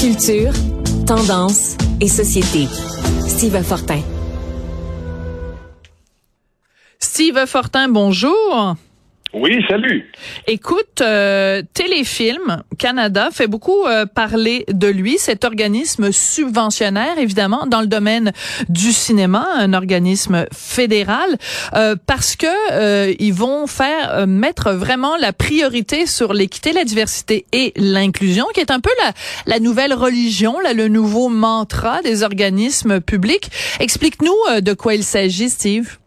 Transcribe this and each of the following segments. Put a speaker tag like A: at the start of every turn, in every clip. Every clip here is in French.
A: Culture, tendance et société. Steve Fortin.
B: Steve Fortin, bonjour.
C: Oui, salut.
B: Écoute, euh, Téléfilm Canada fait beaucoup euh, parler de lui, cet organisme subventionnaire, évidemment, dans le domaine du cinéma, un organisme fédéral, euh, parce que euh, ils vont faire mettre vraiment la priorité sur l'équité, la diversité et l'inclusion, qui est un peu la, la nouvelle religion, là, le nouveau mantra des organismes publics. Explique-nous de quoi il s'agit, Steve.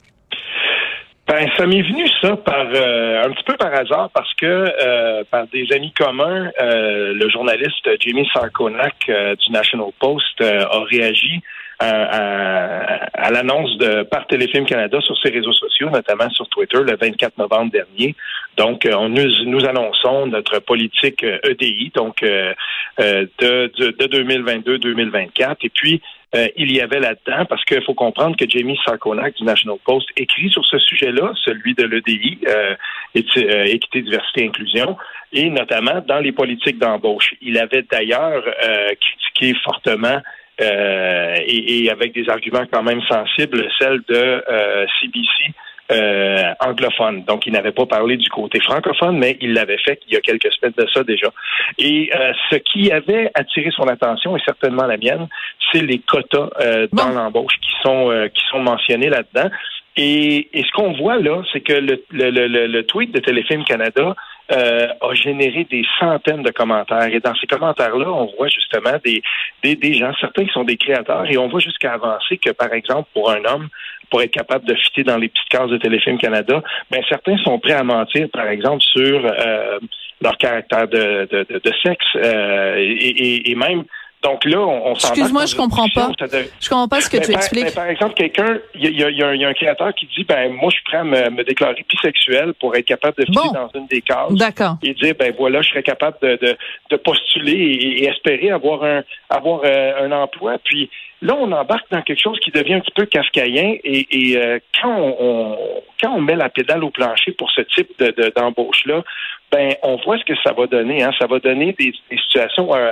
C: Ben, ça m'est venu ça par euh, un petit peu par hasard parce que euh, par des amis communs, euh, le journaliste Jamie Sarkonak du National Post a réagi à, à l'annonce de par Téléfilm Canada sur ses réseaux sociaux, notamment sur Twitter, le 24 novembre dernier. Donc, on nous, nous annonçons notre politique EDI, e donc de, de, de 2022-2024. Et puis, euh, il y avait là-dedans, parce qu'il faut comprendre que Jamie Sarkonak du National Post écrit sur ce sujet-là, celui de l'EDI, euh, euh, équité, diversité, inclusion, et notamment dans les politiques d'embauche. Il avait d'ailleurs critiqué fortement et, et, avec des arguments quand même sensibles, celle de CBC euh, anglophone. Donc, il n'avait pas parlé du côté francophone, mais il l'avait fait il y a quelques semaines de ça déjà. Et euh, ce qui avait attiré son attention, et certainement la mienne, c'est les quotas euh, dans l'embauche qui sont qui sont mentionnés là-dedans. Et, et, ce qu'on voit là, c'est que le, le, le, le, tweet de Téléfilm Canada euh, a généré des centaines de commentaires. Et dans ces commentaires-là, on voit justement des, des, gens, certains qui sont des créateurs, et on voit jusqu'à avancer que, par exemple, pour un homme, pour être capable de fitter dans les petites cases de Téléfilm Canada, ben certains sont prêts à mentir, par exemple, sur euh, leur caractère de, de, sexe euh, et, même donc là, on, on
B: Excuse-moi, je comprends pas. Je comprends pas ce que tu expliques.
C: Par exemple, quelqu'un, il y, y, y, a un créateur qui dit, ben moi, je suis prêt à me, déclarer bisexuel pour être capable de fitter dans une des cases.
B: D'accord.
C: Et dire, ben voilà, je serais capable de, de, de postuler et, espérer avoir un avoir euh, un emploi. Puis là, on embarque dans quelque chose qui devient un petit peu kafkaïen. Et, et euh, quand on, quand on met la pédale au plancher pour ce type de d'embauche là, ben on voit ce que ça va donner. Hein. Ça va donner des, situations euh,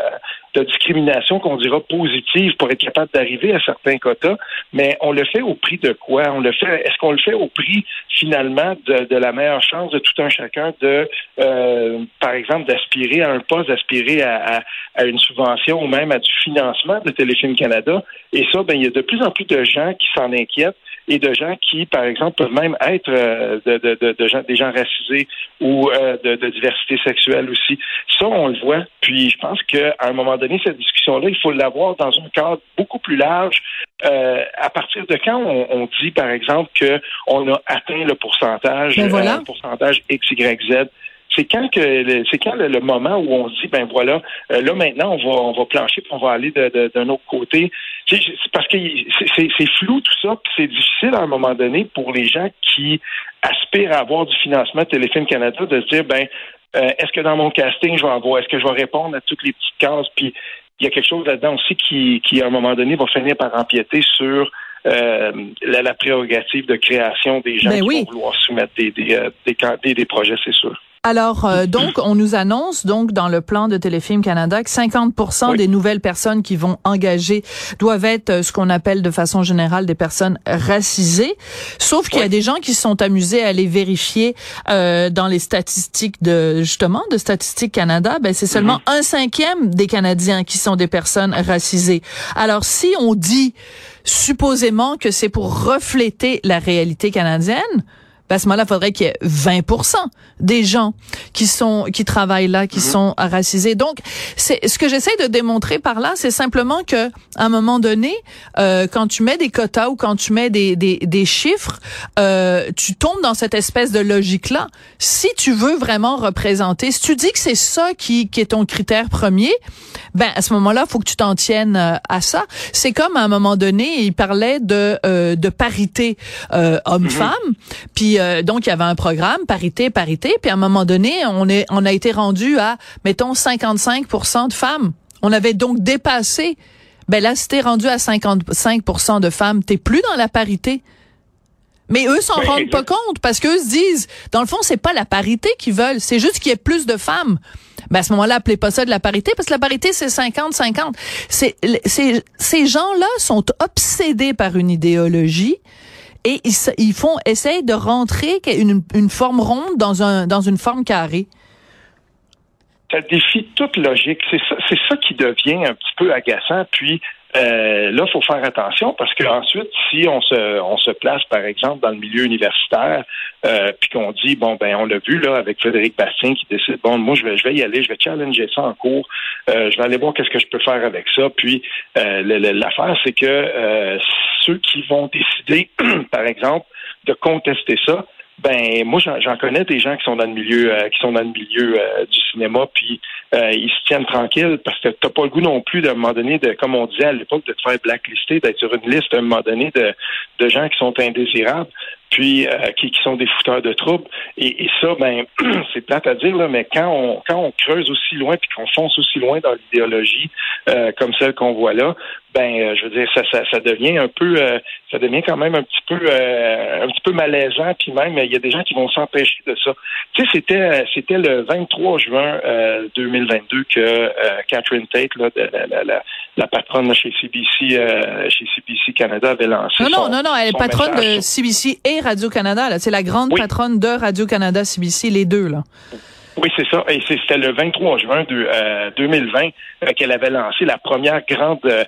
C: de discrimination qu'on dira positives pour être capable d'arriver à certains quotas, mais on le fait au prix de quoi? On le fait Est-ce qu'on le fait au prix finalement de, de, la meilleure chance de tout un chacun de, euh, par exemple, d'aspirer à un poste, d'aspirer à, à, une subvention ou même à du financement de Téléfilm Canada? Et ça, ben il y a de plus en plus de gens qui s'en inquiètent et de gens qui, par exemple, peuvent même être euh, de, de, de, gens, des gens racisés ou euh, de, diversité sexuelle aussi. Ça, on le voit. Puis je pense qu'à un moment donné, cette discussion-là, il faut l'avoir dans un cadre beaucoup plus large. Euh, à partir de quand on, dit, par exemple, qu'on a atteint le pourcentage,
B: ben
C: le pourcentage X, Y, Z c'est quand que c'est quand le, moment où on se dit ben voilà là maintenant on va on va plancher puis on va aller d'un autre côté. C'est parce que c'est flou tout ça, puis c'est difficile à un moment donné pour les gens qui aspirent à avoir du financement de Téléfilm Canada de se dire ben euh, est-ce que dans mon casting je vais avoir, est-ce que je vais répondre à toutes les petites cases, puis il y a quelque chose là-dedans aussi qui, qui à un moment donné va finir par empiéter sur euh, la, prérogative de création des gens
B: ben
C: qui vont vouloir soumettre des, des, euh, des, des projets, c'est sûr.
B: Alors, euh, donc, on nous annonce donc dans le plan de Téléfilm Canada que 50 des nouvelles personnes qui vont engager doivent être euh, ce qu'on appelle de façon générale des personnes racisées. Sauf qu'il y a des gens qui se sont amusés à aller vérifier euh, dans les statistiques de justement de Statistique Canada. Ben, c'est seulement mm-hmm. un cinquième des Canadiens qui sont des personnes racisées. Alors, si on dit supposément que c'est pour refléter la réalité canadienne, ben à ce moment-là, il faudrait qu'il y ait 20% des gens qui sont qui travaillent là, qui mhm. sont racisés. Donc, c'est ce que j'essaie de démontrer par là, c'est simplement que à un moment donné, euh, quand tu mets des quotas ou quand tu mets des des, des chiffres, euh, tu tombes dans cette espèce de logique là. Si tu veux vraiment représenter, si tu dis que c'est ça qui qui est ton critère premier, ben à ce moment-là, faut que tu t'en tiennes euh, à ça. C'est comme à un moment donné, il parlait de euh, de parité euh, homme-femme, mhm. puis euh, donc il y avait un programme parité parité puis à un moment donné on est on a été rendu à mettons 55% de femmes. On avait donc dépassé ben là si rendu à 55% de femmes, t'es plus dans la parité. Mais eux s'en rendent pas compte parce qu'eux se disent, dans le fond, c'est pas la parité qu'ils veulent, c'est juste qu'il y ait plus de femmes. Ben à ce moment-là, appelez pas ça de la parité, parce que la parité, c'est 50-50. C'est, ces gens-là sont obsédés par une idéologie et ils, ils font essayer de rentrer une, une forme ronde dans un dans une forme carrée
C: ça défie toute logique. C'est ça, ça qui devient un petit peu agaçant. Puis euh, là, il faut faire attention parce que ensuite, si on se, on se place, par exemple, dans le milieu universitaire, euh, puis qu'on dit, bon, ben, on l'a vu là avec Frédéric Bastien qui décide, bon, moi, je vais, je vais y aller, je vais challenger ça en cours, euh, je vais aller voir qu'est-ce que je peux faire avec ça. Puis euh, l'affaire, c'est que euh, ceux qui vont décider, par exemple, de contester ça, ben moi j'en connais des gens qui sont dans le milieu euh, qui sont dans le milieu euh, du cinéma puis euh, ils se tiennent tranquilles parce que t'as pas le goût non plus d'un moment donné de comme on disait à l'époque de te faire blacklister d'être sur une liste à un moment donné de, de gens qui sont indésirables puis qui, qui, sont des fouteurs de troubles. Et, et ça, ben, c'est plate à dire, là, mais quand on quand on creuse aussi loin puis qu'on fonce aussi loin dans l'idéologie comme celle qu'on voit là, ben euh, je veux dire ça, ça, ça devient un peu euh, ça devient quand même un petit peu euh, un petit peu malaisant puis même il y a des gens qui vont s'empêcher de ça. Tu sais c'était c'était le 23 juin 2022 que Catherine Tate là, la, la, la, patronne chez CBC chez CBC Canada avait lancé
B: Non non non non, elle est patronne de CBC et Radio Canada là, c'est la grande patronne de Radio Canada CBC les deux là.
C: Oui, c'est ça. Et c'était le 23 juin de, 2020 euh, euh, qu'elle avait lancé la première grande euh,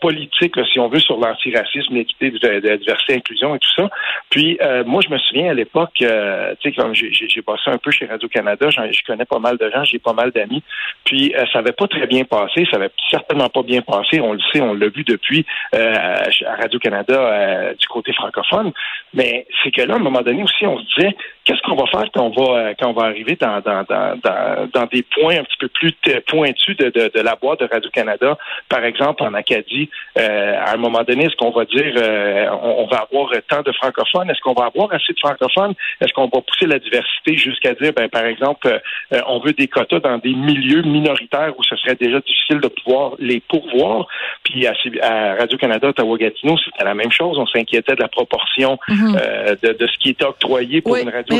C: politique, si on veut, sur l'antiracisme, l'équité, la diversité, inclusion et tout ça. Puis moi, je me souviens à l'époque, tu sais, quand j'ai bossé un peu chez Radio-Canada, je connais pas mal de gens, j'ai pas mal d'amis. Puis ça avait pas très bien passé, ça avait certainement pas bien passé. On le sait, on l'a vu depuis à Radio-Canada du côté francophone. Mais c'est que là, à un moment donné aussi, on se disait, qu'est-ce qu'on va faire quand on va quand on va arriver dans, dans dans, des points un petit peu plus pointus de, de, la boîte de Radio-Canada? Par exemple, en Acadie, euh, à un moment donné, est-ce qu'on va dire euh, on, va avoir tant de francophones? Est-ce qu'on va avoir assez de francophones? Est-ce qu'on va pousser la diversité jusqu'à dire, ben, par exemple, euh, on veut des quotas dans des milieux minoritaires où ce serait déjà difficile de pouvoir les pourvoir? Puis à, Radio-Canada, Ottawa-Gatineau, c'était la même chose. On s'inquiétait de la proportion mm-hmm. de, ce qui est octroyé pour une radio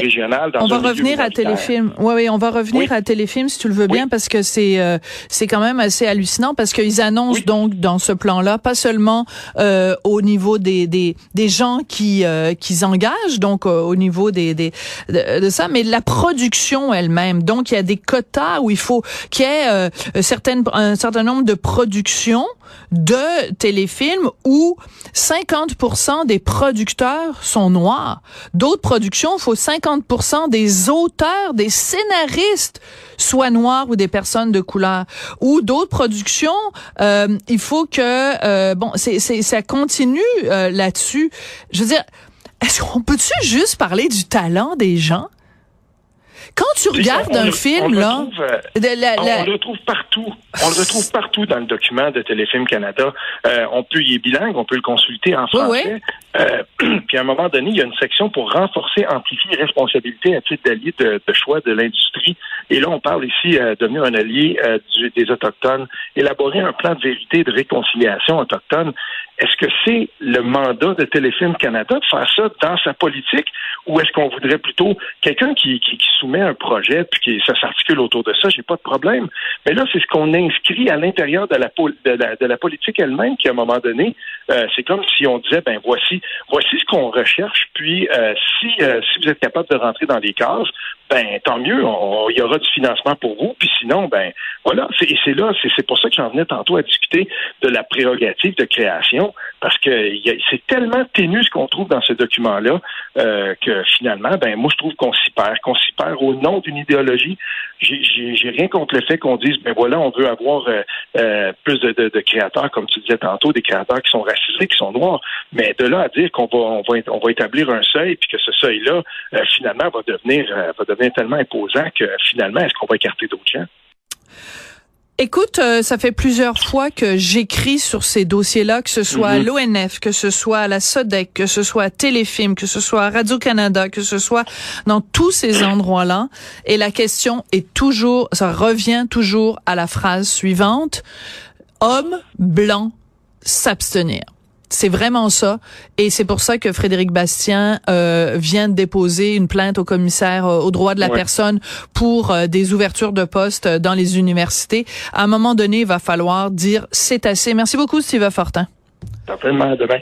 C: dans
B: on va revenir à téléfilm. Oui, oui, on va revenir à Téléfilm si tu le veux bien parce que c'est euh, c'est quand même assez hallucinant parce qu'ils annoncent donc dans ce plan-là pas seulement euh, au niveau des des, des gens qui euh, qui engagent donc euh, au niveau des des de, ça mais la production elle-même. Donc il y a des quotas où il faut qu'il y ait certaines un certain nombre de productions de téléfilms où 50% des producteurs sont noirs. D'autres productions, il faut 50% des auteurs, des scénaristes soient noirs ou des personnes de couleur. Ou d'autres productions, euh, il faut que euh, bon, c'est ça continue euh, là-dessus. Je veux dire, est-ce qu'on peut-tu juste parler du talent des gens? Quand tu regardes un film, là...
C: on le retrouve partout. On le retrouve partout dans le document de Téléfilm Canada. Euh, on peut y est bilingue, on peut le consulter en français. Euh, puis à un moment donné, il y a une section pour renforcer, amplifier les responsabilités à titre d'allié de, choix de l'industrie. Et là, on parle ici de devenir un allié euh, des Autochtones, élaborer un plan de vérité et de réconciliation autochtone. Est-ce que c'est le mandat de Téléfilm Canada de faire ça dans sa politique ou est-ce qu'on voudrait plutôt quelqu'un qui, qui, soumet un projet puis qui ça s'articule autour de ça, j'ai pas de problème. Mais là, c'est ce qu'on inscrit à l'intérieur de la, de la, politique elle-même qui, à un moment donné, euh, c'est comme si on disait, ben voici, voici ce qu'on recherche, puis euh, si, euh, si vous êtes capable de rentrer dans les cases, ben tant mieux, il y aura du financement pour vous. Puis sinon, ben voilà, c'est, c'est là, c'est, pour ça que j'en venais tantôt à discuter de la prérogative de création, parce que c'est tellement ténu ce qu'on trouve dans ce document-là euh, que finalement, ben moi je trouve qu'on s'y perd, qu'on s'y perd au nom d'une idéologie. J'ai, j'ai, rien contre le fait qu'on dise, ben voilà, on veut avoir plus de, de, créateurs, comme tu disais tantôt, des créateurs qui sont racisés, qui sont noirs, mais de là dire qu'on va on va on va établir un seuil, puis que ce seuil-là finalement va devenir va devenir tellement imposant que finalement, est-ce qu'on va écarter d'autres gens?
B: Écoute, euh, ça fait plusieurs fois que j'écris sur ces dossiers-là, que ce soit à mhm. l'ONF, que ce soit à la SODEC, que ce soit à Téléfilm, que ce soit à Radio-Canada, que ce soit dans tous ces endroits-là. Et la question est toujours, ça revient toujours à la phrase suivante, homme blanc s'abstenir. C'est vraiment ça. Et c'est pour ça que Frédéric Bastien euh, vient de déposer une plainte au commissaire euh, aux droits de la personne pour euh, des ouvertures de postes dans les universités. À un moment donné, il va falloir dire c'est assez. Merci beaucoup, Steve Fortin.
C: Certainement, demain.